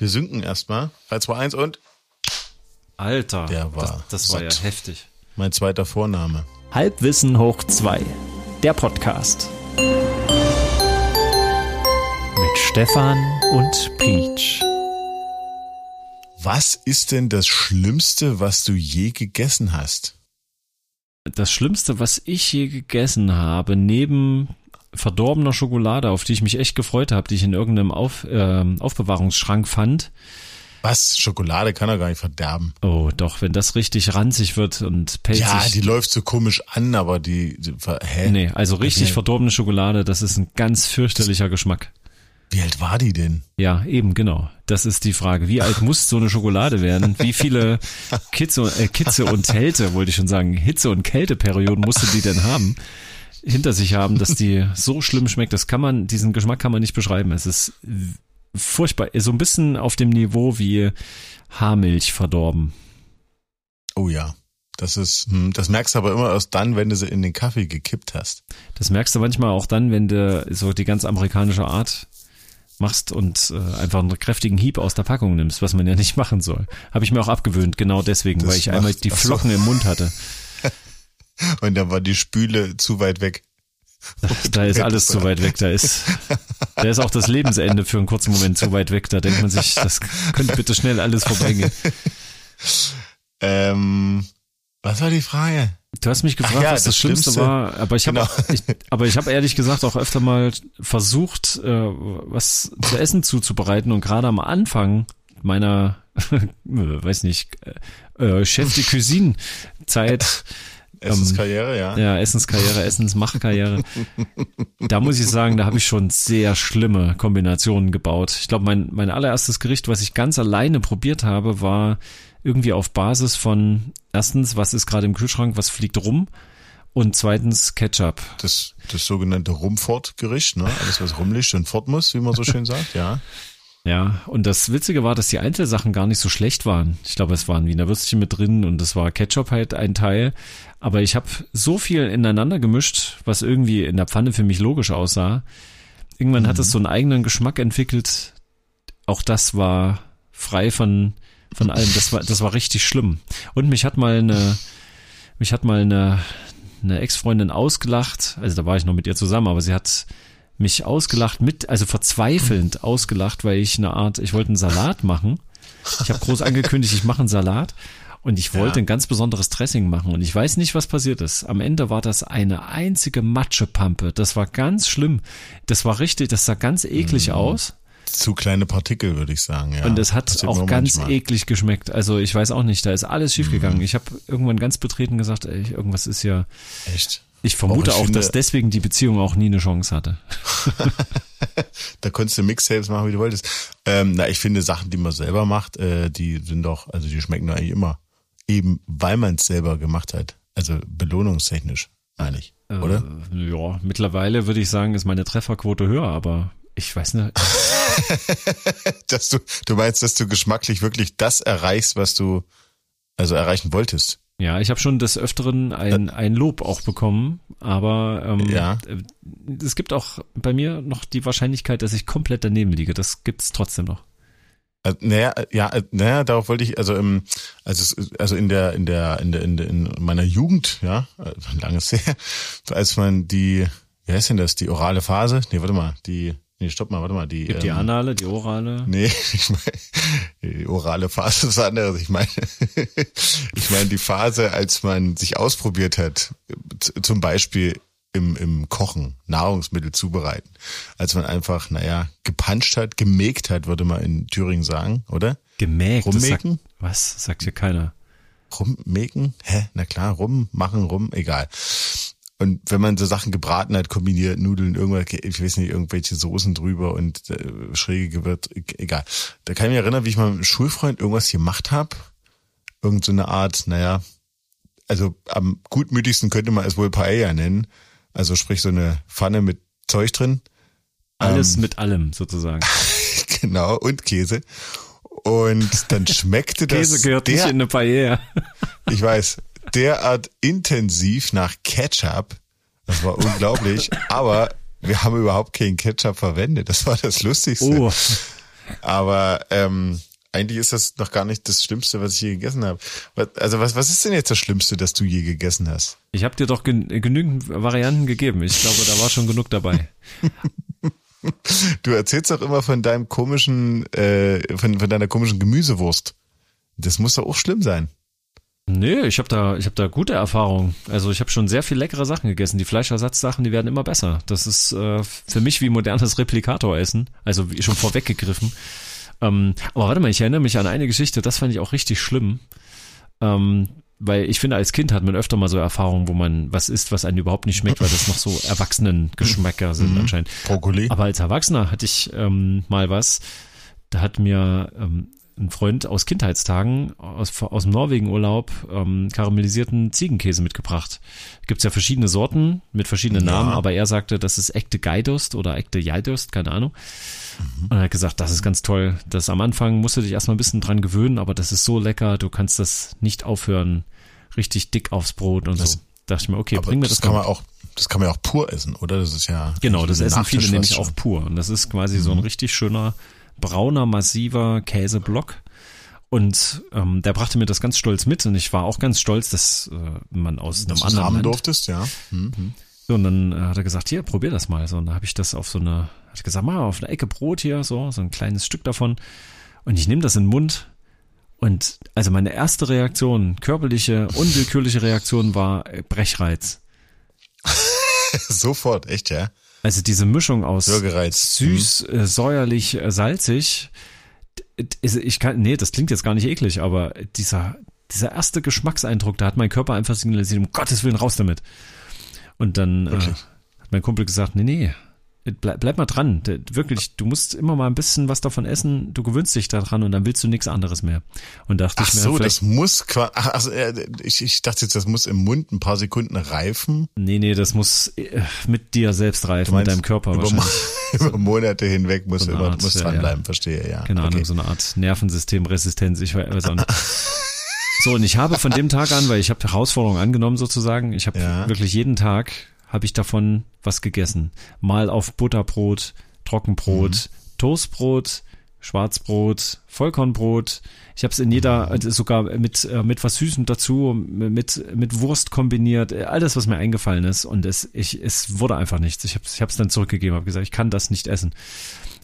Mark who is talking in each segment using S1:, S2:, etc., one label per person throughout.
S1: Wir sinken erstmal. 3, 2, 1 und
S2: Alter,
S1: Der war
S2: das, das war ja heftig.
S1: mein zweiter Vorname.
S3: Halbwissen hoch 2. Der Podcast. Mit Stefan und Peach.
S1: Was ist denn das Schlimmste, was du je gegessen hast?
S2: Das Schlimmste, was ich je gegessen habe, neben verdorbener Schokolade, auf die ich mich echt gefreut habe, die ich in irgendeinem Auf, ähm, Aufbewahrungsschrank fand.
S1: Was? Schokolade kann er gar nicht verderben.
S2: Oh, doch, wenn das richtig ranzig wird und pelzig.
S1: Ja, die läuft so komisch an, aber die, die hä?
S2: Nee, also richtig
S1: Okay.
S2: verdorbene Schokolade, das ist ein ganz fürchterlicher Geschmack.
S1: Wie alt war die denn?
S2: Ja, eben, genau. Das ist die Frage. Wie alt muss so eine Schokolade werden? Wie viele Kitze, äh, Kitze und Kälte, wollte ich schon sagen, Hitze- und Kälteperioden musste die denn haben, hinter sich haben, dass die so schlimm schmeckt? Das kann man, diesen Geschmack kann man nicht beschreiben. Es ist furchtbar. So ein bisschen auf dem Niveau wie Haarmilch verdorben.
S1: Oh ja. Das ist, hm, das merkst du aber immer erst dann, wenn du sie in den Kaffee gekippt hast.
S2: Das merkst du manchmal auch dann, wenn du so die ganz amerikanische Art machst und äh, einfach einen kräftigen Hieb aus der Packung nimmst, was man ja nicht machen soll. Habe ich mir auch abgewöhnt, genau deswegen,
S1: Das
S2: weil ich einmal
S1: macht-
S2: die
S1: ach so.
S2: Flocken im Mund hatte.
S1: Und dann war die Spüle zu weit weg.
S2: Da ist alles zu weit weg, da ist, da ist auch das Lebensende für einen kurzen Moment zu weit weg. Da denkt man sich, das könnte bitte schnell alles vorbeigehen.
S1: Ähm, was war die Frage?
S2: Du hast mich gefragt,
S1: ja,
S2: was das,
S1: das
S2: Schlimmste,
S1: Schlimmste.
S2: war, aber ich habe,
S1: Genau.
S2: ich, aber ich habe ehrlich gesagt auch öfter mal versucht, äh, was zu essen zuzubereiten und gerade am Anfang meiner, weiß nicht, äh, äh, Chef de Cuisine Zeit,
S1: Essenskarriere, ja.
S2: ja, Essenskarriere, Essensmachkarriere. da muss ich sagen, da habe ich schon sehr schlimme Kombinationen gebaut. Ich glaube, mein, mein allererstes Gericht, was ich ganz alleine probiert habe, war irgendwie auf Basis von erstens, was ist gerade im Kühlschrank, was fliegt rum und zweitens Ketchup.
S1: Das, das sogenannte Rumfort-Gericht, ne? Alles, was rumliegt und fort muss, wie man so schön sagt, ja.
S2: Ja, und das Witzige war, dass die Einzelsachen gar nicht so schlecht waren. Ich glaube, es waren Wiener Würstchen mit drin und es war Ketchup halt ein Teil. Aber ich habe so viel ineinander gemischt, was irgendwie in der Pfanne für mich logisch aussah. Irgendwann hat es so einen eigenen Geschmack entwickelt. Auch das war frei von, von allem. Das war, das war richtig schlimm. Und mich hat mal eine, mich hat mal eine, eine Ex-Freundin ausgelacht. Also da war ich noch mit ihr zusammen, aber sie hat mich ausgelacht mit, also verzweifelnd ausgelacht, weil ich eine Art, ich wollte einen Salat machen. Ich habe groß angekündigt, ich mache einen Salat und ich wollte
S1: Ja.
S2: ein ganz besonderes Dressing machen und ich weiß nicht, was passiert ist. Am Ende war das eine einzige Matschepampe. Das war ganz schlimm. Das war richtig, das sah ganz eklig aus
S1: Zu kleine Partikel, würde ich sagen, ja.
S2: und es hat
S1: Passiert
S2: auch ganz
S1: manchmal.
S2: eklig geschmeckt. Also ich weiß auch nicht, da ist alles schiefgegangen. Ich habe irgendwann ganz betreten gesagt, ey, irgendwas ist ja.
S1: Echt.
S2: Ich vermute
S1: ich
S2: auch, dass deswegen die Beziehung auch nie eine Chance hatte.
S1: Da konntest du Mixtapes machen, wie du wolltest. Ähm, na, ich finde Sachen, die man selber macht, äh, die sind doch, also die schmecken doch eigentlich immer. Eben, weil man es selber gemacht hat. Also belohnungstechnisch, meine ich. Oder?
S2: Äh, ja, mittlerweile würde ich sagen, ist meine Trefferquote höher, aber ich weiß nicht.
S1: Dass du, du meinst, dass du geschmacklich wirklich das erreichst, was du also erreichen wolltest.
S2: Ja, ich habe schon des Öfteren ein, ein Lob auch bekommen, aber ähm,
S1: Ja.
S2: äh, es gibt auch bei mir noch die Wahrscheinlichkeit, dass ich komplett daneben liege. Das gibt's trotzdem noch.
S1: Äh, Naja, äh, ja, äh, naja, darauf wollte ich, also im, also, also in der, in der, in der, in, der, in meiner Jugend, ja, langes her, als man die, wie heißt denn das, die orale Phase? Nee, warte mal, die, nee, stopp mal, warte mal, die,
S2: Gibt die
S1: ähm,
S2: Anale, die Orale.
S1: Nee, ich meine, die orale Phase ist was anderes. Ich meine, ich meine die Phase, als man sich ausprobiert hat, zum Beispiel im, im Kochen, Nahrungsmittel zubereiten. Als man einfach, naja, gepanscht hat, gemägt hat, würde man in Thüringen sagen, oder?
S2: Gemägt. das sagt-
S1: Rummägen?
S2: Was? Sagt hier keiner.
S1: Rummägen? Hä? Na klar, rum, machen, rum, egal. Und wenn man so Sachen gebraten hat, kombiniert Nudeln, irgendwas, ich weiß nicht, irgendwelche Soßen drüber und äh, schräge Gewürz, e- egal. Da kann ich mich erinnern, wie ich mal mit einem Schulfreund irgendwas gemacht habe. Irgend so eine Art, naja, also am gutmütigsten könnte man es wohl Paella nennen. Also sprich so eine Pfanne mit Zeug drin.
S2: Alles
S1: Ähm.
S2: mit allem sozusagen.
S1: genau, und Käse. Und dann schmeckte das
S2: Käse gehört nicht
S1: der,
S2: in eine Paella.
S1: ich weiß, derart intensiv nach Ketchup. Das war unglaublich. aber wir haben überhaupt keinen Ketchup verwendet. Das war das Lustigste.
S2: Oh,
S1: Aber ähm, eigentlich ist das noch gar nicht das Schlimmste, was ich je gegessen habe. Also was, was ist denn jetzt das Schlimmste, das du je gegessen hast?
S2: Ich habe dir doch gen genügend Varianten gegeben. Ich glaube, da war schon genug dabei.
S1: du erzählst doch immer von deinem komischen, äh, von, von deiner komischen Gemüsewurst. Das muss doch auch schlimm sein.
S2: Nee, ich habe da, ich habe da gute Erfahrungen. Also ich habe schon sehr viel leckere Sachen gegessen. Die Fleischersatzsachen, die werden immer besser. Das ist äh, für mich wie modernes Replikator-Essen. Also wie schon vorweggegriffen. Ähm, aber warte mal, ich erinnere mich an eine Geschichte, das fand ich auch richtig schlimm. Ähm, weil ich finde, als Kind hat man öfter mal so Erfahrungen, wo man was isst, was einem überhaupt nicht schmeckt, weil das noch so Erwachsenen-Geschmäcker sind mhm. anscheinend.
S1: Brokkoli.
S2: Aber als Erwachsener hatte ich ähm, mal was, da hat mir ähm, ein Freund aus Kindheitstagen aus, aus dem Norwegen-Urlaub ähm, karamellisierten Ziegenkäse mitgebracht. Gibt's ja verschiedene Sorten mit verschiedenen ja. Namen, aber er sagte, das ist echte Geidurst oder echte Jaidurst, keine Ahnung. Mhm. Und er hat gesagt, das ist ganz toll. Das am Anfang musst du dich erstmal ein bisschen dran gewöhnen, aber das ist so lecker, du kannst das nicht aufhören. Richtig dick aufs Brot und das, so. Dachte ich mir, okay, bring mir das.
S1: Das kann man auch, das kann man auch pur essen, oder? Das ist ja.
S2: Genau, das essen viele nämlich auch pur. Und das ist quasi mhm. so ein mhm. richtig schöner brauner, massiver Käseblock. Und ähm, der brachte mir das ganz stolz mit und ich war auch ganz stolz, dass äh, man aus dass einem anderen haben Land,
S1: durftest, ja. Mhm.
S2: So, und dann äh, hat er gesagt, hier, probier das mal. So, und dann habe ich das auf so eine, hat gesagt, mal auf eine Ecke Brot hier, so, so ein kleines Stück davon. Und ich nehme das in den Mund. Und also meine erste Reaktion, körperliche, unwillkürliche Reaktion war äh, Brechreiz.
S1: Sofort, echt, ja?
S2: Also diese Mischung aus süß, mhm. äh, säuerlich, äh, salzig. Ich kann, nee, das klingt jetzt gar nicht eklig, aber dieser, dieser erste Geschmackseindruck, da hat mein Körper einfach signalisiert, um Gottes Willen raus damit. Und dann äh, hat mein Kumpel gesagt, nee, nee, bleib, bleib mal dran. Wirklich, du musst immer mal ein bisschen was davon essen, du gewöhnst dich daran und dann willst du nichts anderes mehr. Und dachte
S1: ach
S2: ich mir,
S1: so, das muss ach, also, ich, ich dachte jetzt, das muss im Mund ein paar Sekunden reifen.
S2: Nee, nee, das muss äh, mit dir selbst reifen, mit deinem Körper
S1: über,
S2: wahrscheinlich.
S1: über Monate hinweg muss, so immer, Art, muss dranbleiben, ja. verstehe, ja.
S2: Keine okay. Ahnung, so eine Art Nervensystemresistenz, ich weiß auch nicht. So, und ich habe von dem Tag an, weil ich habe Herausforderungen angenommen sozusagen, ich habe ja. wirklich jeden Tag habe ich davon was gegessen. Mal auf Butterbrot, Trockenbrot, mhm. Toastbrot, Schwarzbrot, Vollkornbrot. Ich habe es in jeder, mhm. also sogar mit äh, mit was Süßem dazu, mit mit Wurst kombiniert, alles was mir eingefallen ist und es ich es wurde einfach nichts. Ich habe ich es dann zurückgegeben, habe gesagt, ich kann das nicht essen.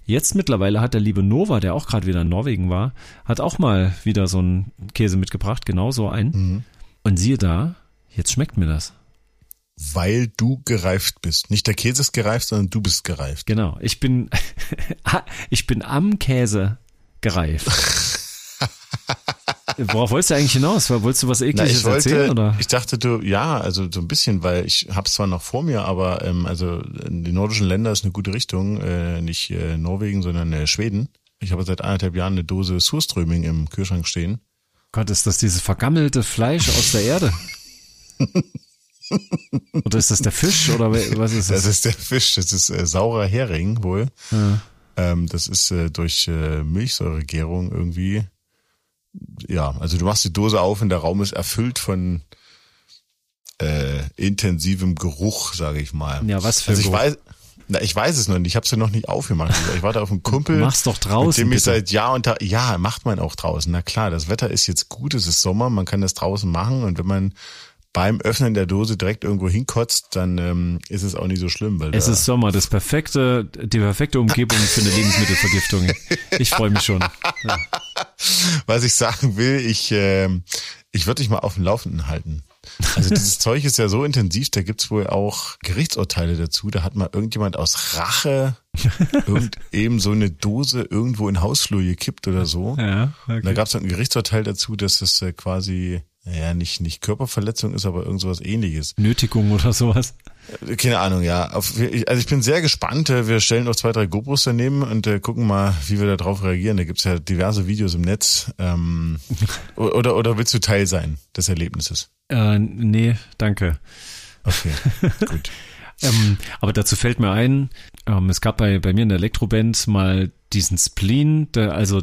S2: Jetzt mittlerweile hat der liebe Nova, der auch gerade wieder in Norwegen war, hat auch mal wieder so einen Käse mitgebracht, genau so einen. Mhm. Und siehe da, jetzt schmeckt mir das
S1: weil du gereift bist. Nicht der Käse ist gereift, sondern du bist gereift.
S2: Genau. Ich bin, ich bin am Käse gereift. Worauf wolltest du eigentlich hinaus? Wolltest du was Ekliges
S1: Na, wollte,
S2: erzählen? Oder?
S1: Ich dachte, du, ja, also so ein bisschen, weil ich hab's zwar noch vor mir, aber ähm, also die nordischen Länder ist eine gute Richtung. Äh, nicht äh, Norwegen, sondern äh, Schweden. Ich habe seit anderthalb Jahren eine Dose Surströming im Kühlschrank stehen.
S2: Gott, ist das dieses vergammelte Fleisch aus der Erde? Oder ist das der Fisch oder was ist
S1: das? Das ist der Fisch, das ist äh, saurer Hering wohl. Ja. Ähm, das ist äh, durch äh, Milchsäuregärung irgendwie. Ja, also du machst die Dose auf und der Raum ist erfüllt von äh, intensivem Geruch, sage ich mal.
S2: Ja, was für
S1: also ich Geruch? weiß, na, ich weiß es noch nicht. Ich habe es ja noch nicht aufgemacht. Ich warte auf einen Kumpel.
S2: Mach's doch draußen. Mit
S1: dem
S2: ich
S1: seit Jahr und Tag, ja, macht man auch draußen. Na klar, das Wetter ist jetzt gut, es ist Sommer, man kann das draußen machen und wenn man beim Öffnen der Dose direkt irgendwo hinkotzt, dann ähm, ist es auch nicht so schlimm. Weil
S2: es ist Sommer, das perfekte, die perfekte Umgebung für eine Lebensmittelvergiftung. Ich freue mich schon. Ja.
S1: Was ich sagen will, ich, äh, ich würde dich mal auf dem Laufenden halten. Also dieses Zeug ist ja so intensiv, da gibt's wohl auch Gerichtsurteile dazu. Da hat mal irgendjemand aus Rache irgend eben so eine Dose irgendwo in Hausflur gekippt oder so.
S2: Ja, okay.
S1: Und da gab's dann ein Gerichtsurteil dazu, dass es äh, quasi ja, nicht, nicht Körperverletzung ist, aber irgend sowas ähnliches.
S2: Nötigung oder sowas.
S1: Äh, keine Ahnung, ja. Also ich bin sehr gespannt. Äh, wir stellen noch zwei, drei GoPros daneben und äh, gucken mal, wie wir darauf reagieren. Da gibt's ja diverse Videos im Netz. Ähm, oder, oder willst du Teil sein des Erlebnisses?
S2: Äh, nee, danke.
S1: Okay, gut.
S2: ähm, aber dazu fällt mir ein, ähm, es gab bei, bei mir in der Elektroband mal diesen Spleen, der, also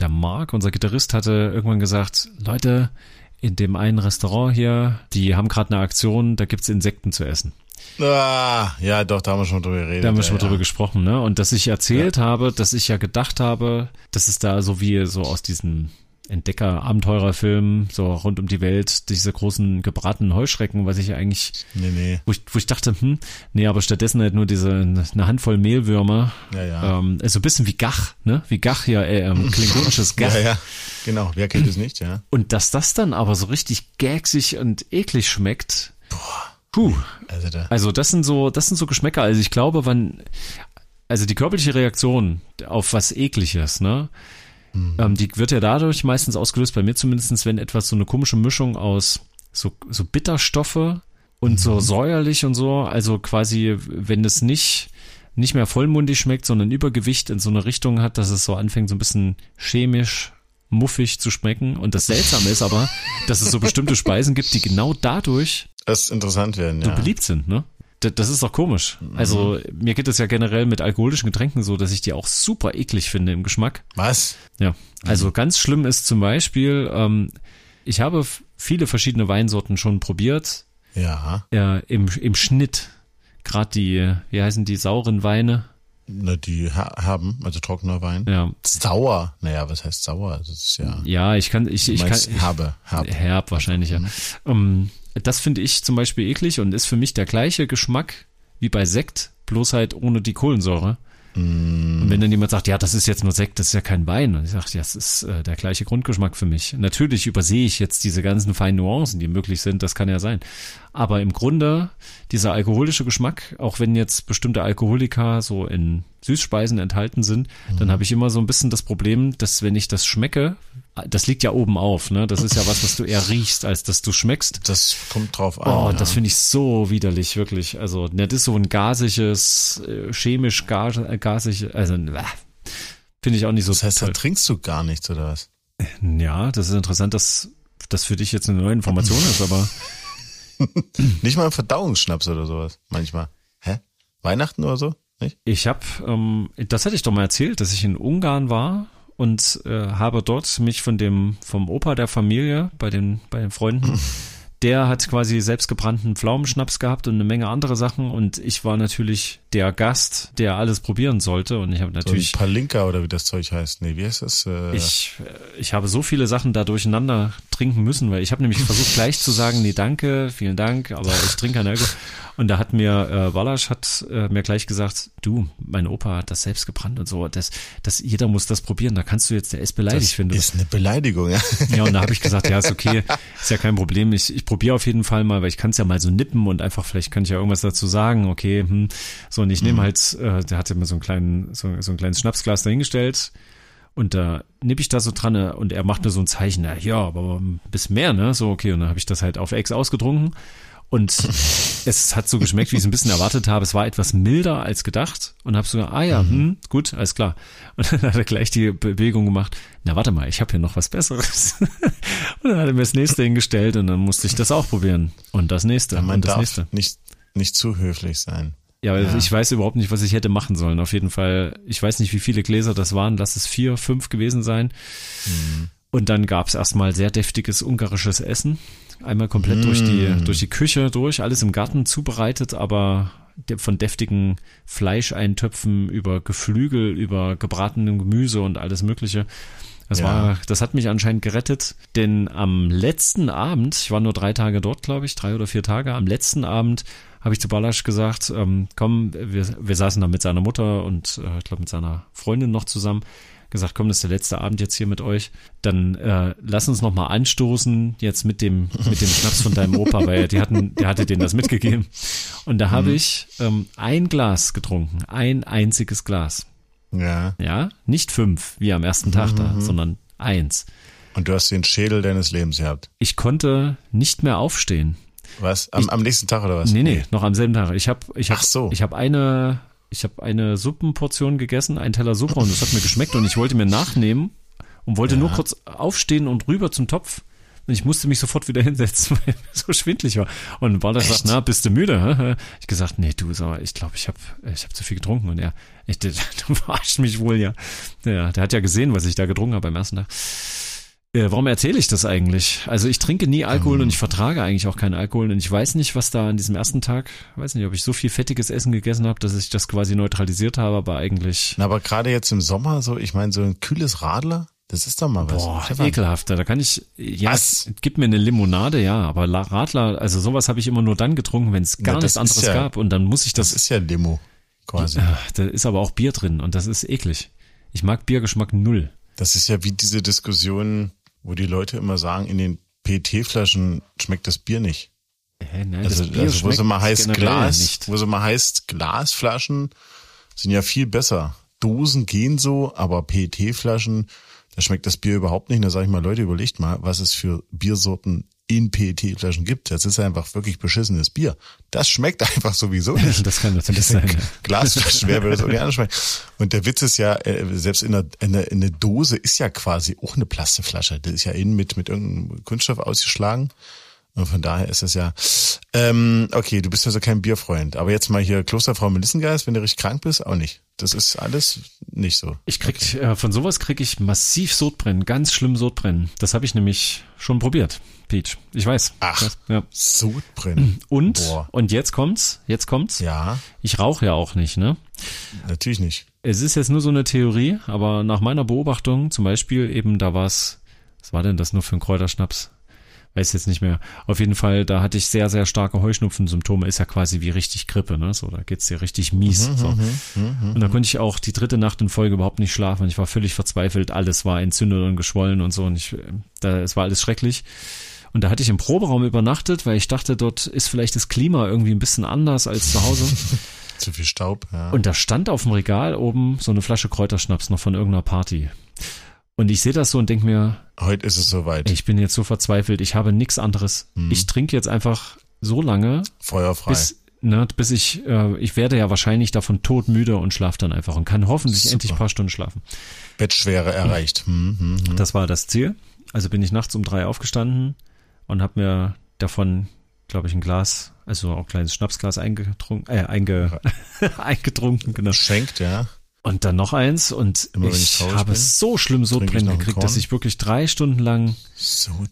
S2: der Mark, unser Gitarrist, hatte irgendwann gesagt, Leute, in dem einen Restaurant hier, die haben gerade eine Aktion, da gibt's Insekten zu essen.
S1: Ah, ja, doch, da haben wir schon drüber geredet.
S2: Da haben wir schon
S1: ja,
S2: drüber
S1: ja.
S2: gesprochen, ne? Und dass ich erzählt habe, dass ich ja gedacht habe, dass es da so wie so aus diesen Entdecker-Abenteurer-Filmen, so rund um die Welt, diese großen gebratenen Heuschrecken, was ich ja eigentlich,
S1: Nee, nee.
S2: wo ich, wo ich dachte, hm, nee, aber stattdessen halt nur diese, eine Handvoll Mehlwürmer,
S1: Ja, ja.
S2: ähm, so ein bisschen wie Gach, ne? Wie Gach hier, äh, ähm, klingonisches Gach.
S1: Ja, ja. Genau. Wer kennt es nicht, ja?
S2: Und dass das dann aber so richtig gagsig und eklig schmeckt. Puh.
S1: Also da.
S2: Also das sind so, das sind so Geschmäcker. Also ich glaube, wann, also die körperliche Reaktion auf was Ekliges, ne? Ähm, die wird ja dadurch meistens ausgelöst, bei mir zumindestens, wenn etwas so eine komische Mischung aus so, so Bitterstoffe und so säuerlich und so, also quasi, wenn es nicht, nicht mehr vollmundig schmeckt, sondern Übergewicht in so eine Richtung hat, dass es so anfängt, so ein bisschen chemisch muffig zu schmecken. Und das Seltsame ist aber, dass es so bestimmte Speisen gibt, die genau dadurch
S1: ist interessant werden,
S2: so
S1: ja.
S2: beliebt sind, ne? Das ist doch komisch. Also mir geht es ja generell mit alkoholischen Getränken so, dass ich die auch super eklig finde im Geschmack.
S1: Was?
S2: Ja. Also ganz schlimm ist zum Beispiel, ähm, ich habe viele verschiedene Weinsorten schon probiert
S1: Ja.
S2: äh, im, im Schnitt. Gerade die, wie heißen die sauren Weine?
S1: Na, die ha haben, also trockener Wein.
S2: Ja,
S1: Sauer. Naja, was heißt sauer? Das ist ja.
S2: ja, ich kann, ich, ich kann, ich,
S1: herbe, herbe.
S2: Herb wahrscheinlich, ja. Ähm, das finde ich zum Beispiel eklig und ist für mich der gleiche Geschmack wie bei Sekt, bloß halt ohne die Kohlensäure. Und wenn dann jemand sagt, ja, das ist jetzt nur Sekt, das ist ja kein Wein. Und ich sage, ja, das ist äh, der gleiche Grundgeschmack für mich. Natürlich übersehe ich jetzt diese ganzen feinen Nuancen, die möglich sind, das kann ja sein. Aber im Grunde, dieser alkoholische Geschmack, auch wenn jetzt bestimmte Alkoholika so in Süßspeisen enthalten sind, dann habe ich immer so ein bisschen das Problem, dass wenn ich das schmecke, das liegt ja oben auf, ne? Das ist ja was, was du eher riechst, als dass du schmeckst.
S1: Das kommt drauf an.
S2: Oh,
S1: ja.
S2: das finde ich so widerlich, wirklich. Also, ne, das ist so ein gasiges, äh, chemisch gas, äh, gasig, also, äh, finde ich auch nicht so
S1: Das heißt, da
S2: toll.
S1: trinkst du gar nichts oder was?
S2: Ja, das ist interessant, dass das für dich jetzt eine neue Information ist, aber
S1: Nicht mal ein Verdauungsschnaps oder sowas. Manchmal. Hä? Weihnachten oder so? Nicht?
S2: ich habe, ähm, das hatte ich doch mal erzählt, dass ich in Ungarn war und äh, habe dort mich von dem vom Opa der Familie bei den bei den Freunden der hat quasi selbstgebrannten Pflaumenschnaps gehabt und eine Menge andere Sachen und ich war natürlich der Gast, der alles probieren sollte und ich habe
S1: So ein
S2: natürlich
S1: Palinka oder wie das Zeug heißt. Nee, wie heißt das? Äh,
S2: ich äh, ich habe so viele Sachen da durcheinander trinken müssen, weil ich habe nämlich versucht gleich zu sagen, nee, danke, vielen Dank, aber ich trinke keinen Alkohol. Und da hat mir äh, Walasch hat äh, mir gleich gesagt, du, mein Opa hat das selbst gebrannt und so, das das jeder muss das probieren, da kannst du jetzt der ist beleidigt,
S1: das
S2: wenn du
S1: ist eine Beleidigung, ja.
S2: ja, und da habe ich gesagt, ja, ist okay, ist ja kein Problem. Ich, ich probiere auf jeden Fall mal, weil ich kann es ja mal so nippen und einfach, vielleicht kann ich ja irgendwas dazu sagen, okay, hm. so und ich nehme halt, äh, der hatte mir so einen kleinen, so, so ein kleines Schnapsglas dahingestellt und da nipp ich da so dran äh, und er macht mir so ein Zeichen, na, ja, aber ein bisschen mehr, ne? So, okay, und dann habe ich das halt auf Ex ausgetrunken. Und es hat so geschmeckt, wie ich es ein bisschen erwartet habe. Es war etwas milder als gedacht und habe so, ah ja, hm, gut, alles klar. Und dann hat er gleich die Bewegung gemacht. Na, warte mal, ich habe hier noch was Besseres. und dann hat er mir das nächste hingestellt und dann musste ich das auch probieren. Und das nächste
S1: Man
S2: und das
S1: darf
S2: nächste.
S1: nicht, nicht zu höflich sein.
S2: Ja,
S1: Ja.
S2: ich weiß überhaupt nicht, was ich hätte machen sollen. Auf jeden Fall, ich weiß nicht, wie viele Gläser das waren. Lass es vier, fünf gewesen sein. Und dann gab's erstmal sehr deftiges ungarisches Essen. Einmal komplett durch die, durch die Küche durch, alles im Garten zubereitet, aber von deftigen Fleischeintöpfen über Geflügel, über gebratenem Gemüse und alles Mögliche. Das
S1: Ja.
S2: war, das hat mich anscheinend gerettet, denn am letzten Abend, ich war nur drei Tage dort, glaube ich, drei oder vier Tage, am letzten Abend habe ich zu Balasch gesagt, ähm, komm, wir, wir saßen da mit seiner Mutter und äh, ich glaube mit seiner Freundin noch zusammen, gesagt, komm, das ist der letzte Abend jetzt hier mit euch, dann äh, lass uns noch mal anstoßen jetzt mit dem mit dem Schnaps von deinem Opa, weil die hatten, der hatte denen das mitgegeben und da habe ich ähm, ein Glas getrunken, ein einziges Glas,
S1: Ja.
S2: ja, nicht fünf wie am ersten Tag da, sondern eins.
S1: Und du hast den Schädel deines Lebens gehabt.
S2: Ich konnte nicht mehr aufstehen.
S1: Was? Am, am nächsten Tag oder was?
S2: Nee, nee, noch am selben Tag. Ich habe ich hab,
S1: Ach so.
S2: ich hab eine ich habe eine Suppenportion gegessen, einen Teller Suppe und das hat mir geschmeckt und ich wollte mir nachnehmen und wollte
S1: Ja.
S2: nur kurz aufstehen und rüber zum Topf. Und ich musste mich sofort wieder hinsetzen, weil mir so schwindlig war. Und das sagt, na, bist du müde? Ich gesagt, nee, du, sag ich glaube, ich habe ich hab zu viel getrunken. Und er, ich, du verarscht mich wohl, ja. ja. Der hat ja gesehen, was ich da getrunken habe beim ersten Tag. Äh, warum erzähle ich das eigentlich? Also ich trinke nie Alkohol
S1: Ähm.
S2: und ich vertrage eigentlich auch keinen Alkohol und ich weiß nicht, was da an diesem ersten Tag, weiß nicht, ob ich so viel fettiges Essen gegessen habe, dass ich das quasi neutralisiert habe, aber eigentlich
S1: Na, aber gerade jetzt im Sommer so, ich meine, so ein kühles Radler, das ist doch mal was.
S2: boah,
S1: Stefan.
S2: ekelhafter. Da kann ich ja,
S1: Was?
S2: gib mir eine Limonade, ja, aber Radler, also sowas habe ich immer nur dann getrunken, wenn es gar
S1: Na,
S2: nichts anderes
S1: ja-
S2: gab und dann muss ich
S1: Das
S2: das,
S1: ist ja Limo, quasi.
S2: Da ist aber auch Bier drin und das ist eklig. Ich mag Biergeschmack null.
S1: Das ist ja wie diese Diskussion, wo die Leute immer sagen, in den PET-Flaschen schmeckt das Bier nicht.
S2: Hä, nein,
S1: Also,
S2: das Bier
S1: also wo es immer heißt Glas,
S2: nicht.
S1: wo es immer heißt Glasflaschen sind ja viel besser. Dosen gehen so, aber PET-Flaschen, da schmeckt das Bier überhaupt nicht. Da sage ich mal, Leute, überlegt mal, was es für Biersorten in PET-Flaschen gibt. Das ist einfach wirklich beschissenes Bier. Das schmeckt einfach sowieso nicht.
S2: Das kann natürlich sein. ja.
S1: Glasflaschen, wer würde das auch nicht anschmecken? Und der Witz ist ja, äh, selbst in einer, in einer, in einer Dose ist ja quasi auch eine Plastikflasche. Das ist ja innen mit, mit irgendeinem Kunststoff ausgeschlagen. Und von daher ist es ja, ähm, okay, du bist also kein Bierfreund. Aber jetzt mal hier Klosterfrau Melissengeist, wenn du richtig krank bist, auch nicht. Das ist alles nicht so.
S2: Ich krieg, äh, von sowas krieg ich massiv Sodbrennen, ganz schlimm Sodbrennen. Das habe ich nämlich schon probiert, Peach. Ich weiß.
S1: Ach.
S2: Das, ja.
S1: Sodbrennen.
S2: Und,
S1: Boah.
S2: und jetzt kommt's, jetzt kommt's.
S1: Ja,
S2: Ich rauche ja auch nicht, ne?
S1: natürlich nicht.
S2: Es ist jetzt nur so eine Theorie, aber nach meiner Beobachtung, zum Beispiel eben, da war's, was war denn das nur für ein Kräuterschnaps? Weiß jetzt nicht mehr. Auf jeden Fall, da hatte ich sehr, sehr starke Heuschnupfensymptome. Ist ja quasi wie richtig Grippe, ne? So, da geht's dir richtig mies. so. Und da konnte ich auch die dritte Nacht in Folge überhaupt nicht schlafen. Ich war völlig verzweifelt. Alles war entzündet und geschwollen und so. Und ich, da, es war alles schrecklich. Und da hatte ich im Proberaum übernachtet, weil ich dachte, dort ist vielleicht das Klima irgendwie ein bisschen anders als zu Hause.
S1: Zu viel Staub, ja.
S2: Und da stand auf dem Regal oben so eine Flasche Kräuterschnaps noch von irgendeiner Party. Und ich sehe das so und denke mir,
S1: Heute ist es soweit.
S2: ich bin jetzt so verzweifelt, ich habe nichts anderes. Ich trinke jetzt einfach so lange,
S1: Feuerfrei.
S2: bis, ne, bis ich, äh, ich werde ja wahrscheinlich davon todmüde und schlafe dann einfach und kann hoffentlich
S1: Super.
S2: endlich ein paar Stunden schlafen.
S1: Bettschwere erreicht. Hm, hm, hm.
S2: Das war das Ziel. Also bin ich nachts um drei aufgestanden und habe mir davon, glaube ich, ein Glas, also auch ein kleines Schnapsglas eingetrunken, äh, einge, eingetrunken, genau.
S1: Schenkt, ja.
S2: Und dann noch eins und
S1: Immer ich
S2: ich habe
S1: bin,
S2: so schlimm Sodbrennen gekriegt, dass ich wirklich drei Stunden lang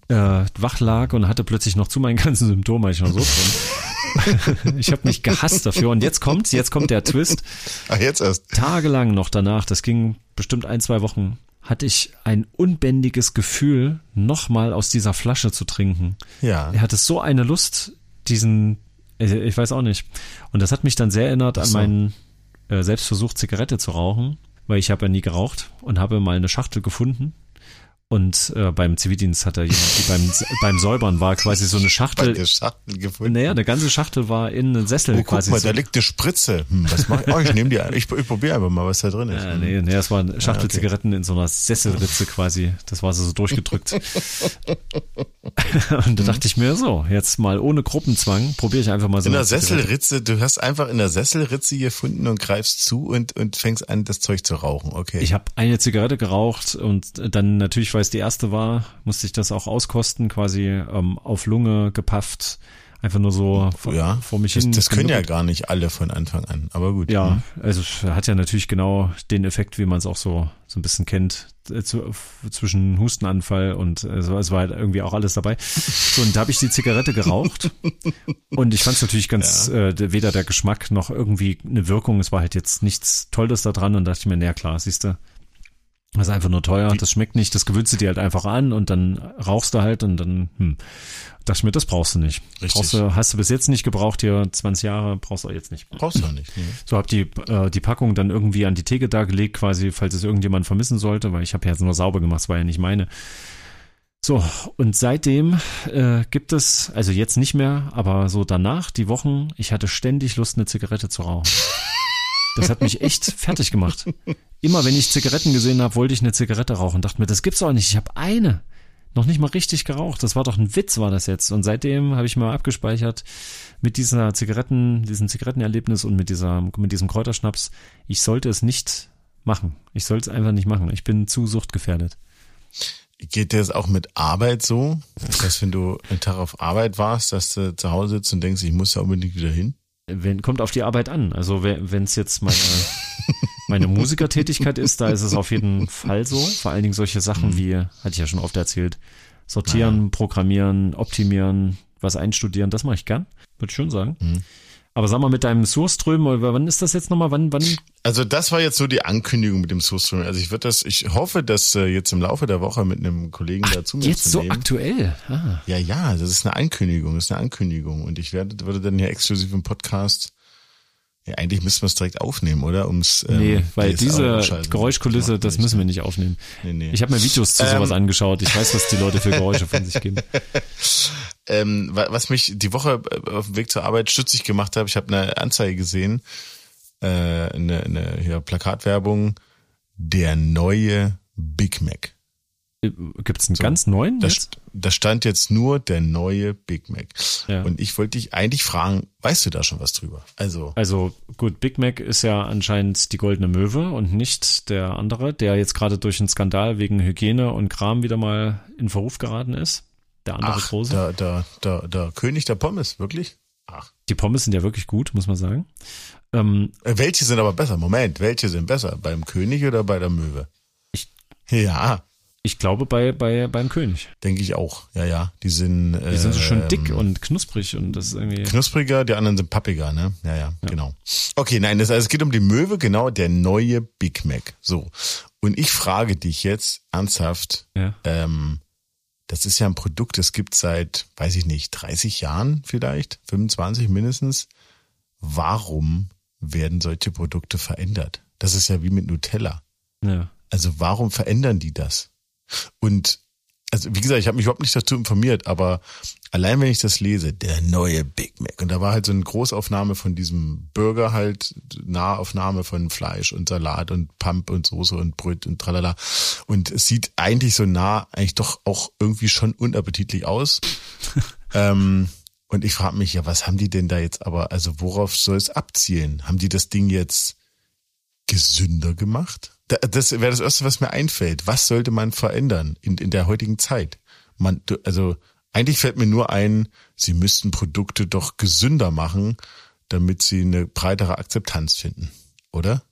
S2: äh, wach lag und hatte plötzlich noch zu meinen ganzen Symptomen, weil ich noch Sodbrennen. ich habe mich gehasst dafür und jetzt kommt's, jetzt kommt der Twist.
S1: Ach, jetzt erst.
S2: Tagelang noch danach, das ging bestimmt ein, zwei Wochen, hatte ich ein unbändiges Gefühl, nochmal aus dieser Flasche zu trinken.
S1: Ja.
S2: Er hatte so eine Lust, diesen, ich ich weiß auch nicht. Und das hat mich dann sehr erinnert an
S1: so.
S2: meinen äh, Selbstversuch, Zigarette zu rauchen, weil ich habe ja nie geraucht und habe mal eine Schachtel gefunden. Und äh, beim Zivildienst hat da jemand, die beim, beim Säubern war quasi so eine Schachtel.
S1: der Schachtel gefunden.
S2: Naja, eine ganze Schachtel war in einen Sessel
S1: Oh, guck
S2: quasi.
S1: mal,
S2: so.
S1: da liegt eine Spritze. Hm, was mach ich? Oh, ich nehme die. Ich, ich probiere einfach mal, was da drin ist.
S2: Äh, nee, nee, das war eine Schachtel
S1: okay.
S2: Zigaretten in so einer Sesselritze quasi. Das war so, so durchgedrückt. und da dachte ich mir so, jetzt mal ohne Gruppenzwang, probiere ich einfach mal so
S1: In der
S2: eine.
S1: Sesselritze, du hast einfach in der Sesselritze gefunden und greifst zu und, und fängst an, das Zeug zu rauchen. Okay.
S2: Ich habe eine Zigarette geraucht und dann natürlich, weil es die erste war, musste ich das auch auskosten, quasi ähm, auf Lunge gepafft, einfach nur so vor,
S1: ja,
S2: vor mich
S1: das,
S2: hin.
S1: das können ja gar nicht alle von Anfang an. Aber gut.
S2: Ja, also es hat ja natürlich genau den Effekt, wie man es auch so so ein bisschen kennt, äh, zu, zwischen Hustenanfall und also es war halt irgendwie auch alles dabei. So, und da habe ich die Zigarette geraucht und ich fand es natürlich ganz, äh, weder der Geschmack noch irgendwie eine Wirkung. Es war halt jetzt nichts Tolles da dran und dachte ich mir, naja klar, siehst du, das ist einfach nur teuer, das schmeckt nicht, das gewöhnst du dir halt einfach an und dann rauchst du halt und dann, hm, ich mir, das brauchst du nicht.
S1: Richtig.
S2: Brauchst du, hast du bis jetzt nicht gebraucht, hier 20 Jahre, brauchst du auch jetzt nicht.
S1: Brauchst du auch nicht. Nee.
S2: So hab die äh, die Packung dann irgendwie an die Theke da gelegt, quasi, falls es irgendjemand vermissen sollte, weil ich habe ja jetzt nur sauber gemacht, das war ja nicht meine. So, und seitdem äh, gibt es, also jetzt nicht mehr, aber so danach, die Wochen, ich hatte ständig Lust, eine Zigarette zu rauchen. Das hat mich echt fertig gemacht. Immer wenn ich Zigaretten gesehen habe, wollte ich eine Zigarette rauchen. Dachte mir, das gibt's doch nicht. Ich habe eine. Noch nicht mal richtig geraucht. Das war doch ein Witz, war das jetzt. Und seitdem habe ich mal abgespeichert mit dieser Zigaretten, diesem Zigarettenerlebnis und mit dieser, mit diesem Kräuterschnaps. Ich sollte es nicht machen. Ich sollte es einfach nicht machen. Ich bin zu suchtgefährdet.
S1: Geht dir das auch mit Arbeit so? Dass wenn du einen Tag auf Arbeit warst, dass du zu Hause sitzt und denkst, ich muss da unbedingt wieder hin?
S2: Wenn, kommt auf die Arbeit an. Also wenn es jetzt meine, meine Musikertätigkeit ist, da ist es auf jeden Fall so. Vor allen Dingen solche Sachen
S1: Mhm.
S2: wie, hatte ich ja schon oft erzählt, sortieren, programmieren, optimieren, was einstudieren, das mache ich gern, würde ich schon sagen.
S1: Mhm.
S2: Aber sag mal, mit deinem Source-Ström, wann ist das jetzt nochmal? Wann, wann?
S1: Also das war jetzt so die Ankündigung mit dem Source Streaming. Also ich würde das, ich hoffe, dass äh, jetzt im Laufe der Woche mit einem Kollegen dazu
S2: Jetzt so
S1: mitzunehmen.
S2: aktuell. Ah.
S1: Ja, ja, das ist eine Ankündigung, das ist eine Ankündigung. Und ich werde, würde dann hier exklusiv im Podcast, ja, eigentlich müssten wir es direkt aufnehmen, oder? Ums, ähm,
S2: Nee, weil diese. Geräuschkulisse,
S1: macht
S2: das
S1: nicht.
S2: müssen wir nicht aufnehmen.
S1: Nee, nee.
S2: Ich habe mir Videos zu
S1: Ähm.
S2: sowas angeschaut. Ich weiß, was die Leute für Geräusche von sich geben.
S1: ähm, wa- was mich die Woche äh, auf dem Weg zur Arbeit stützig gemacht habe, ich habe eine Anzeige gesehen, äh, eine, eine hier Plakatwerbung, der neue Big Mac.
S2: Gibt es einen ganz neuen
S1: Da,
S2: jetzt?
S1: da stand jetzt nur der neue Big Mac.
S2: Ja.
S1: Und ich wollte dich eigentlich fragen, weißt du da schon was drüber? Also,
S2: Also gut, Big Mac ist ja anscheinend die goldene Möwe und nicht der andere, der jetzt gerade durch einen Skandal wegen Hygiene und Kram wieder mal in Verruf geraten ist. Der andere
S1: ach,
S2: große.
S1: der, der, der, der König der Pommes, wirklich? Ach.
S2: Die Pommes sind ja wirklich gut, muss man sagen. Ähm,
S1: Äh, Welche sind aber besser? Moment, welche sind besser? Beim König oder bei der Möwe?
S2: Ich-
S1: ja,
S2: ich glaube bei, bei beim König.
S1: denke ich auch. Ja, ja. Die sind, äh,
S2: Die sind so schön dick und knusprig und das ist irgendwie.
S1: knuspriger, die anderen sind pappiger, ne? Ja, ja, genau. Okay, nein, das, also es geht um die Möwe, genau, der neue Big Mac. So. Und ich frage dich jetzt ernsthaft,
S2: Ja.
S1: ähm, das ist ja ein Produkt, das gibt seit, weiß ich nicht, 30 Jahren vielleicht, 25 mindestens. Warum werden solche Produkte verändert? Das ist ja wie mit Nutella.
S2: ja.
S1: Also warum verändern die das? Und also wie gesagt, ich habe mich überhaupt nicht dazu informiert, aber allein wenn ich das lese, der neue Big Mac und da war halt so eine Großaufnahme von diesem Burger halt, Nahaufnahme von Fleisch und Salat und Pump und Soße und Brot und tralala und es sieht eigentlich so nah eigentlich doch auch irgendwie schon unappetitlich aus. ähm, und ich frage mich ja, was haben die denn da jetzt aber, also worauf soll es abzielen? Haben die das Ding jetzt gesünder gemacht? Da- Das wäre das Erste, was mir einfällt. Was sollte man verändern in, in der heutigen Zeit? Man, also eigentlich fällt mir nur ein, sie müssten Produkte doch gesünder machen, damit sie eine breitere Akzeptanz finden, oder?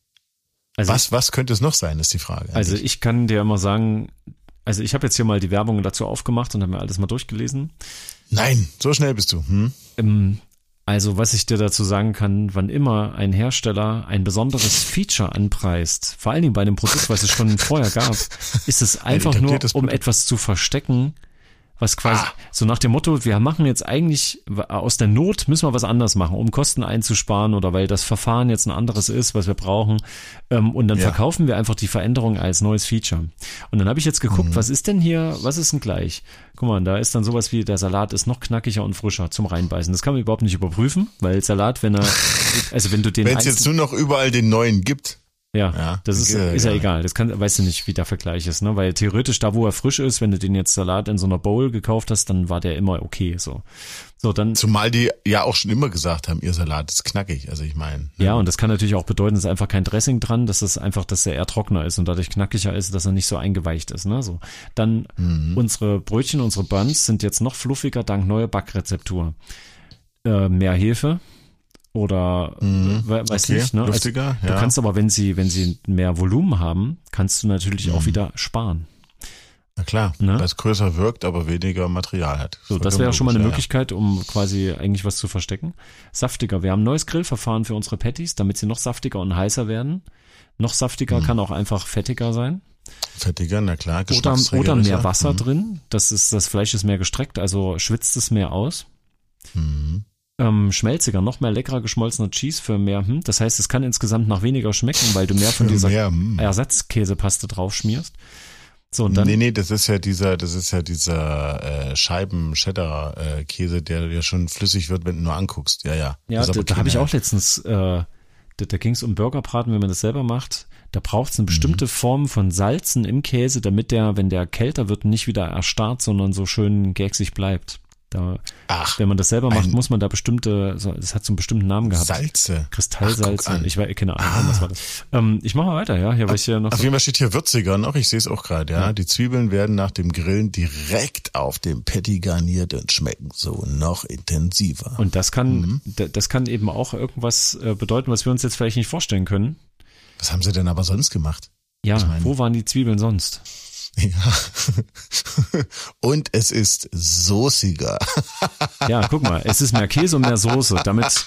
S2: Also
S1: was, was könnte es noch sein, ist die Frage.
S2: Also ich kann dir mal sagen, also ich habe jetzt hier mal die Werbung dazu aufgemacht und habe mir alles mal durchgelesen.
S1: Nein, so schnell bist du. Hm?
S2: Ähm, also was ich dir dazu sagen kann, wann immer ein Hersteller ein besonderes Feature anpreist, vor allen Dingen bei einem Produkt, was es schon vorher gab, ist es einfach nur, um etwas zu verstecken, was quasi
S1: Ah.
S2: so nach dem Motto, wir machen jetzt eigentlich aus der Not müssen wir was anderes machen, um Kosten einzusparen oder weil das Verfahren jetzt ein anderes ist, was wir brauchen. Ähm, und dann
S1: Ja.
S2: verkaufen wir einfach die Veränderung als neues Feature. Und dann habe ich jetzt geguckt,
S1: Mhm.
S2: was ist denn hier, was ist denn gleich? Guck mal, da ist dann sowas wie, der Salat ist noch knackiger und frischer zum Reinbeißen. Das kann man überhaupt nicht überprüfen, weil Salat, wenn er, also wenn du den
S1: Wenn es jetzt nur noch überall den neuen gibt.
S2: Ja,
S1: Ja,
S2: das ist, ist ja
S1: ja.
S2: egal. Das kann, weißt du nicht, wie der Vergleich ist, ne? Weil theoretisch da, wo er frisch ist, wenn du den jetzt Salat in so einer Bowl gekauft hast, dann war der immer okay, so. So, dann,
S1: Zumal die ja auch schon immer gesagt haben, ihr Salat ist knackig. Also ich meine.
S2: ja, und das kann natürlich auch bedeuten, es ist einfach kein Dressing dran, dass es einfach, dass er eher trockener ist und dadurch knackiger ist, dass er nicht so eingeweicht ist, ne? So. Dann,
S1: Mhm.
S2: unsere Brötchen, unsere Buns sind jetzt noch fluffiger dank neuer Backrezeptur. Äh, mehr Hefe oder, äh, we- weiß
S1: Mhm. Okay,
S2: nicht, ne? Also,
S1: luftiger,
S2: Du
S1: ja.
S2: kannst aber, wenn sie, wenn sie mehr Volumen haben, kannst du natürlich
S1: Mhm.
S2: auch wieder sparen.
S1: Na klar,
S2: Ne?
S1: es größer wirkt, aber weniger Material hat.
S2: So, das wäre schon mal eine
S1: ja,
S2: Möglichkeit, um quasi eigentlich was zu verstecken. Saftiger. Wir haben ein neues Grillverfahren für unsere Patties, damit sie noch saftiger und heißer werden. Noch saftiger kann auch einfach fettiger sein.
S1: Ja. Fettiger, na klar,
S2: Oder, oder mehr
S1: er.
S2: Wasser
S1: Mhm.
S2: drin. Das ist, das Fleisch ist mehr gestreckt, also schwitzt es mehr aus.
S1: Mhm.
S2: Ähm, schmelziger, noch mehr leckerer geschmolzener Cheese für mehr. Hm. Das heißt, es kann insgesamt nach weniger schmecken, weil du mehr von dieser
S1: mehr, hm.
S2: Ersatzkäsepaste drauf schmierst. So, und dann,
S1: nee, nee, das ist ja dieser, das ist ja dieser äh, Scheiben-Cheddar-Käse, der ja schon flüssig wird, wenn du nur anguckst. Ja, ja.
S2: Ja, da, da habe ich auch letztens, äh, da, da ging es um Burgerbraten, wenn man das selber macht. Da braucht es eine bestimmte Form von Salzen im Käse, damit der, wenn der kälter wird, nicht wieder erstarrt, sondern so schön gägsig bleibt. Da,
S1: Ach,
S2: wenn man das selber macht, muss man da bestimmte, das hat so einen bestimmten Namen gehabt.
S1: Salze. Ach,
S2: Kristallsalze.
S1: an.
S2: ich weiß, keine Ahnung, was war das. Ähm, ich mache mal weiter, ja. Hier, weil ich hier noch
S1: Auf
S2: so,
S1: jeden Fall steht hier würziger noch, ich sehe es auch gerade, ja. Die Zwiebeln werden nach dem Grillen direkt auf dem Patty garniert und schmecken so noch intensiver.
S2: und das kann,
S1: Mhm.
S2: da- das kann eben auch irgendwas äh, bedeuten, was wir uns jetzt vielleicht nicht vorstellen können.
S1: Was haben sie denn aber sonst gemacht?
S2: Ja, wo waren die Zwiebeln sonst?
S1: Ja. Und es ist soßiger.
S2: Ja, guck mal, es ist mehr Käse und mehr Soße. Damit,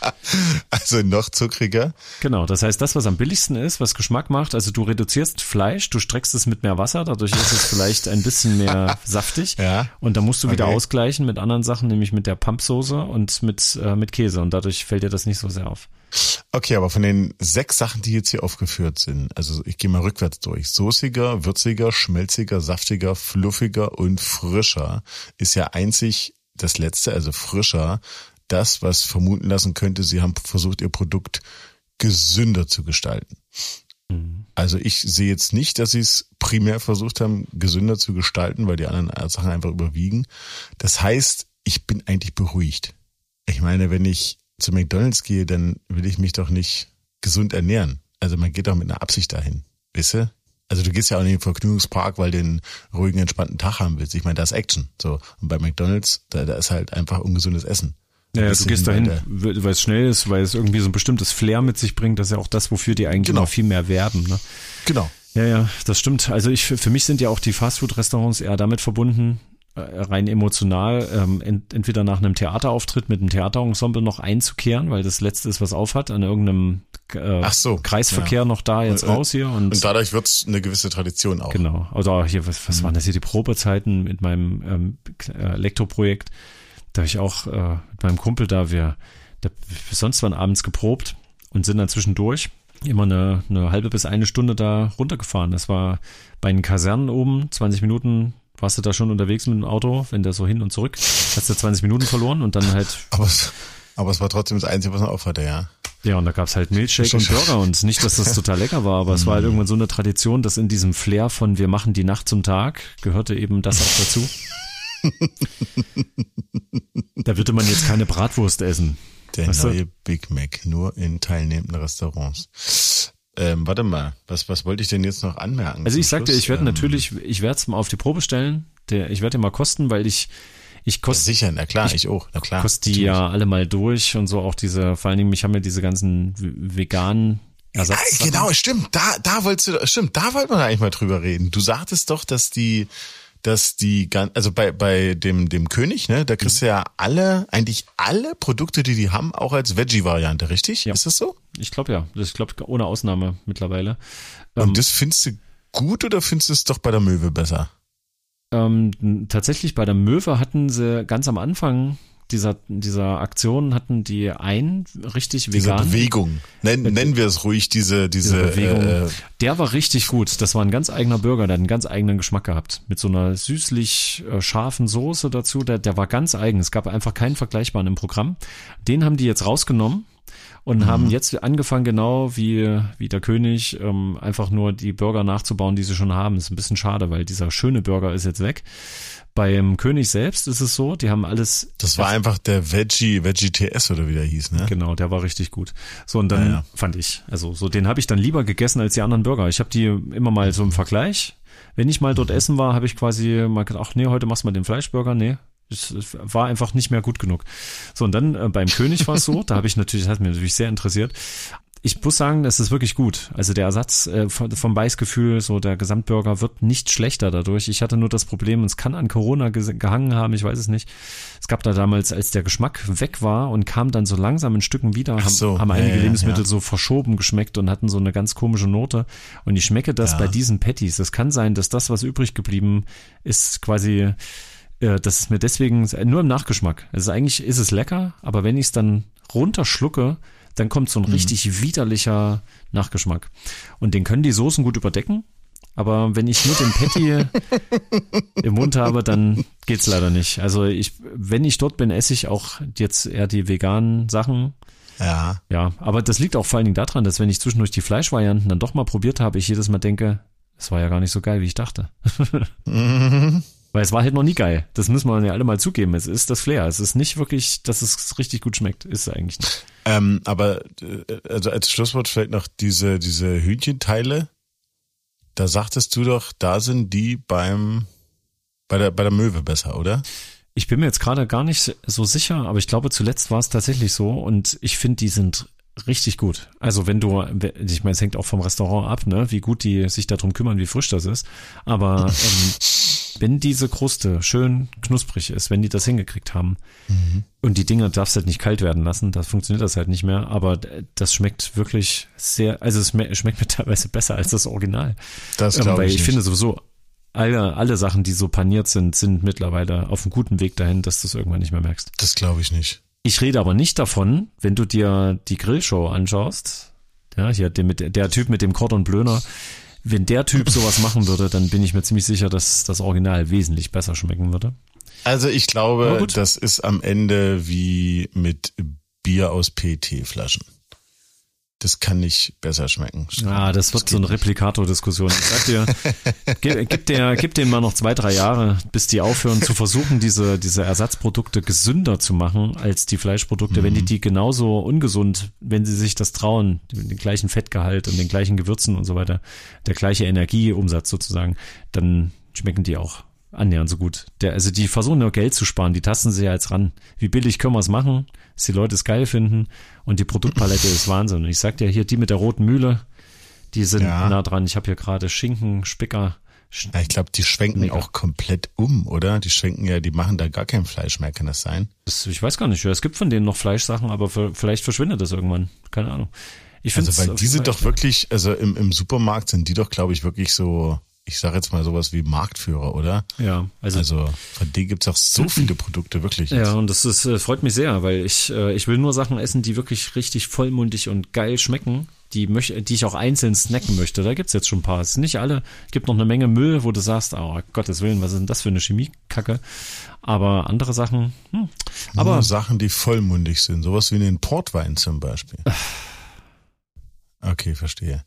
S1: Also noch zuckriger.
S2: genau, das heißt, das, was am billigsten ist, was Geschmack macht, also du reduzierst Fleisch, du streckst es mit mehr Wasser, dadurch ist es vielleicht ein bisschen mehr saftig.
S1: Ja.
S2: Und dann musst du wieder
S1: Okay.
S2: ausgleichen mit anderen Sachen, nämlich mit der Pumpsoße und mit, äh, mit Käse. Und dadurch fällt dir das nicht so sehr auf.
S1: Okay, aber von den sechs Sachen, die jetzt hier aufgeführt sind, also ich gehe mal rückwärts durch. Soßiger, würziger, schmelziger, saftiger, fluffiger und frischer ist ja einzig das letzte, also frischer, das, was vermuten lassen könnte, sie haben versucht, ihr Produkt gesünder zu gestalten. Also ich sehe jetzt nicht, dass sie es primär versucht haben, gesünder zu gestalten, weil die anderen Sachen einfach überwiegen. Das heißt, ich bin eigentlich beruhigt. Ich meine, wenn ich zu McDonalds gehe, dann will ich mich doch nicht gesund ernähren. Also man geht doch mit einer Absicht dahin. Weißt du? Also du gehst ja auch in den Vergnügungspark, weil du einen ruhigen, entspannten Tag haben willst. Ich meine, da ist Action. So. Und bei McDonalds, da, da ist halt einfach ungesundes Essen.
S2: Ja, du
S1: Bisschen
S2: gehst dahin,
S1: weil
S2: es schnell ist, weil es irgendwie so ein bestimmtes Flair mit sich bringt. Das ist ja auch das, wofür die eigentlich
S1: Genau.
S2: noch viel mehr werben. Ne?
S1: Genau.
S2: Ja, ja, das stimmt. Also ich, für mich sind ja auch die Fastfood-Restaurants eher damit verbunden, rein emotional, ähm, ent, entweder nach einem Theaterauftritt mit einem Theaterensemble noch einzukehren, weil das letzte ist, was aufhat, an irgendeinem äh,
S1: Ach so,
S2: Kreisverkehr
S1: ja.
S2: noch da jetzt
S1: Und-
S2: raus hier und,
S1: Und dadurch wird's eine gewisse Tradition auch.
S2: genau. Oder hier, was,
S1: Mhm.
S2: was waren das hier, die Probezeiten mit meinem ähm, äh, Elektroprojekt. Da habe ich auch äh, mit meinem Kumpel da, wir, da, wir sonst waren abends geprobt und sind dann zwischendurch immer eine, eine halbe bis eine Stunde da runtergefahren. Das war bei den Kasernen oben, 20 Minuten warst du da schon unterwegs mit dem Auto, wenn der so hin und zurück, hast du 20 Minuten verloren und dann halt,
S1: Aber es, aber es war trotzdem das Einzige, was man aufhatte, ja.
S2: ja, und da gab's halt Milchshake und Burger und nicht, dass das total lecker war, aber es war halt irgendwann so eine Tradition, dass in diesem Flair von wir machen die Nacht zum Tag gehörte eben das auch dazu. da würde man jetzt keine Bratwurst essen.
S1: Der
S2: Weißt du?
S1: neue Big Mac, nur in teilnehmenden Restaurants. Ähm, warte mal, was, was wollte ich denn jetzt noch anmerken?
S2: Also ich sagte, ich werde
S1: Ähm,
S2: natürlich, ich werde es mal auf die Probe stellen. Der, ich werde den mal kosten, weil ich, ich
S1: Ja,
S2: koste
S1: sicher, na klar, ich, auch, na klar.
S2: kost die ja alle mal durch und so auch diese, vor allen Dingen, mich haben ja diese ganzen veganen Ersatz.
S1: genau, stimmt, da, da wolltest du, stimmt, da wollte man eigentlich mal drüber reden. Du sagtest doch, dass die, dass die, also bei, bei dem, dem König, ne, da kriegst du ja alle, eigentlich alle Produkte, die die haben, auch als Veggie-Variante, richtig?
S2: Ja.
S1: Ist das so?
S2: Ich glaube ja, ich glaube ohne Ausnahme mittlerweile.
S1: Und das findest du gut oder findest du es doch bei der Möwe besser?
S2: Ähm, tatsächlich bei der Möwe hatten sie ganz am Anfang dieser, dieser Aktion hatten die ein richtig
S1: Diese
S2: vegan.
S1: Bewegung. Nenn, nennen wir es ruhig, diese, diese,
S2: diese Bewegung.
S1: Äh,
S2: der war richtig gut. Das war ein ganz eigener Burger, der hat einen ganz eigenen Geschmack gehabt. Mit so einer süßlich äh, scharfen Soße dazu. Der, der war ganz eigen. Es gab einfach keinen vergleichbaren im Programm. Den haben die jetzt rausgenommen und haben jetzt angefangen, genau wie, wie der König, ähm, einfach nur die Burger nachzubauen, die sie schon haben. ist ein bisschen schade, weil dieser schöne Burger ist jetzt weg. Beim König selbst ist es so, die haben alles
S1: das war einfach der Veggie, Veggie TS oder wie der hieß, ne?
S2: Genau, der war richtig gut. So und dann
S1: Ja, ja.
S2: fand ich, also so den habe ich dann lieber gegessen als die anderen Burger. Ich habe die immer mal so im Vergleich. Wenn ich mal
S1: Mhm.
S2: dort essen war, habe ich quasi mal gedacht, ach nee, heute machst du mal den Fleischburger. Nee, es, war einfach nicht mehr gut genug. So und dann äh, beim König war es so, da habe ich natürlich, das hat mich natürlich sehr interessiert. Ich muss sagen, das ist wirklich gut. Also der Ersatz äh, vom, vom Beißgefühl, so der Gesamtburger wird nicht schlechter dadurch. Ich hatte nur das Problem, es kann an Corona ges- gehangen haben, ich weiß es nicht. Es gab da damals, als der Geschmack weg war und kam dann so langsam in Stücken wieder, haben,
S1: so,
S2: haben einige
S1: ja,
S2: Lebensmittel
S1: ja.
S2: so verschoben geschmeckt und hatten so eine ganz komische Note. Und ich schmecke das
S1: Ja.
S2: bei diesen Patties. Es kann sein, dass das, was übrig geblieben ist, quasi äh, das ist mir deswegen nur im Nachgeschmack. Also eigentlich ist es lecker, aber wenn ich es dann runterschlucke, dann kommt so ein richtig widerlicher Nachgeschmack. Und den können die Soßen gut überdecken. Aber wenn ich nur den Patty im Mund habe, dann geht's leider nicht. Also ich, wenn ich dort bin, esse ich auch jetzt eher die veganen Sachen.
S1: Ja.
S2: Ja, aber das liegt auch vor allen Dingen daran, dass wenn ich zwischendurch die Fleischvarianten dann doch mal probiert habe, ich jedes Mal denke, es war ja gar nicht so geil, wie ich dachte. Weil es war halt noch nie geil. Das müssen wir ja alle mal zugeben. Es ist das Flair. Es ist nicht wirklich, dass es richtig gut schmeckt. Ist es eigentlich nicht.
S1: Ähm, aber äh, also als Schlusswort vielleicht noch diese, diese Hühnchenteile. Da sagtest du doch, da sind die beim bei der bei der Möwe besser, oder?
S2: Ich bin mir jetzt gerade gar nicht so sicher, aber ich glaube, zuletzt war es tatsächlich so und ich finde, die sind richtig gut. Also wenn du, ich meine, es hängt auch vom Restaurant ab, ne, wie gut die sich darum kümmern, wie frisch das ist. Aber ähm, wenn diese Kruste schön knusprig ist, wenn die das hingekriegt haben mhm. und die Dinger darfst halt nicht kalt werden lassen, da funktioniert das halt nicht mehr. Aber das schmeckt wirklich sehr, also es schmeckt mir teilweise besser als das Original.
S1: Das glaube
S2: ähm, Weil
S1: ich.
S2: ich finde sowieso alle, alle Sachen, die so paniert sind, sind mittlerweile auf einem guten Weg dahin, dass du es irgendwann nicht mehr merkst.
S1: Das glaube ich nicht.
S2: Ich rede aber nicht davon, wenn du dir die Grillshow anschaust, ja, hier der, der Typ mit dem Cordon Blöner, wenn der Typ sowas machen würde, dann bin ich mir ziemlich sicher, dass das Original wesentlich besser schmecken würde.
S1: Also ich glaube, das ist am Ende wie mit Bier aus PET-Flaschen. Das kann nicht besser schmecken.
S2: Ah, das wird so eine Replikator-Diskussion. Ich sag dir, gib, gib, der, gib dem mal noch zwei, drei Jahre, bis die aufhören zu versuchen, diese, diese Ersatzprodukte gesünder zu machen als die Fleischprodukte. Wenn die die genauso ungesund, wenn sie sich das trauen, den gleichen Fettgehalt und den gleichen Gewürzen und so weiter, der gleiche Energieumsatz sozusagen, dann schmecken die auch annähernd so gut. Der, also die versuchen nur Geld zu sparen, die tasten sich ja jetzt ran. Wie billig können wir es machen, dass die Leute es geil finden und die Produktpalette ist Wahnsinn. Und ich sag dir hier, die mit der roten Mühle, die sind
S1: Ja.
S2: nah dran. Ich habe hier gerade Schinken, Spicker. Sch-
S1: Ja, ich glaube, die schwenken
S2: Mega.
S1: auch komplett um, oder? Die schwenken ja, die machen da gar kein Fleisch mehr, kann das sein?
S2: Das, ich weiß gar nicht, es gibt von denen noch Fleischsachen, aber für, vielleicht verschwindet das irgendwann. Keine Ahnung. Ich finde
S1: Also, weil die sind doch wirklich, also im, im Supermarkt sind die doch, glaube ich, wirklich so, ich sage jetzt mal sowas wie Marktführer, oder?
S2: ja, also,
S1: Also von denen gibt's auch so viele Produkte, wirklich.
S2: ja, und das ist, äh, freut mich sehr, weil ich äh, ich will nur Sachen essen, die wirklich richtig vollmundig und geil schmecken, die die ich auch einzeln snacken möchte. Da gibt's jetzt schon ein paar. Es sind nicht alle. Es gibt noch eine Menge Müll, wo du sagst, oh Gottes Willen, was ist denn das für eine Chemiekacke? Aber andere Sachen, hm.
S1: Aber Sachen, die vollmundig sind, sowas wie einen Portwein zum Beispiel. Okay, verstehe.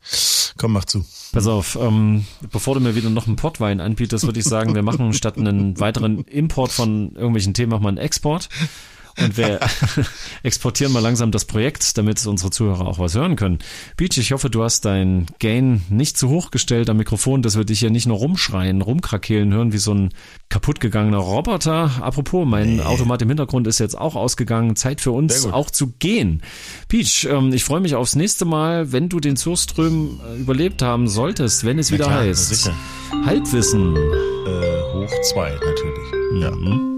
S1: Komm, mach zu.
S2: Pass auf, ähm, bevor du mir wieder noch einen Portwein anbietest, würde ich sagen, wir machen statt einen weiteren Import von irgendwelchen Themen, machen wir einen Export. Und wir exportieren mal langsam das Projekt, damit unsere Zuhörer auch was hören können. Beach, ich hoffe, du hast dein Gain nicht zu hoch gestellt am Mikrofon, dass wir dich hier nicht nur rumschreien, rumkrakehlen hören wie so ein kaputtgegangener Roboter. Apropos, mein Automat im Hintergrund ist jetzt auch ausgegangen. Zeit für uns auch zu gehen. Peach, ähm, ich freue mich aufs nächste Mal, wenn du den Surström äh, überlebt haben solltest, wenn es wieder
S1: klar,
S2: heißt.
S1: sicher.
S2: Halbwissen.
S1: Äh, hoch zwei, natürlich. Ja.
S2: Mhm.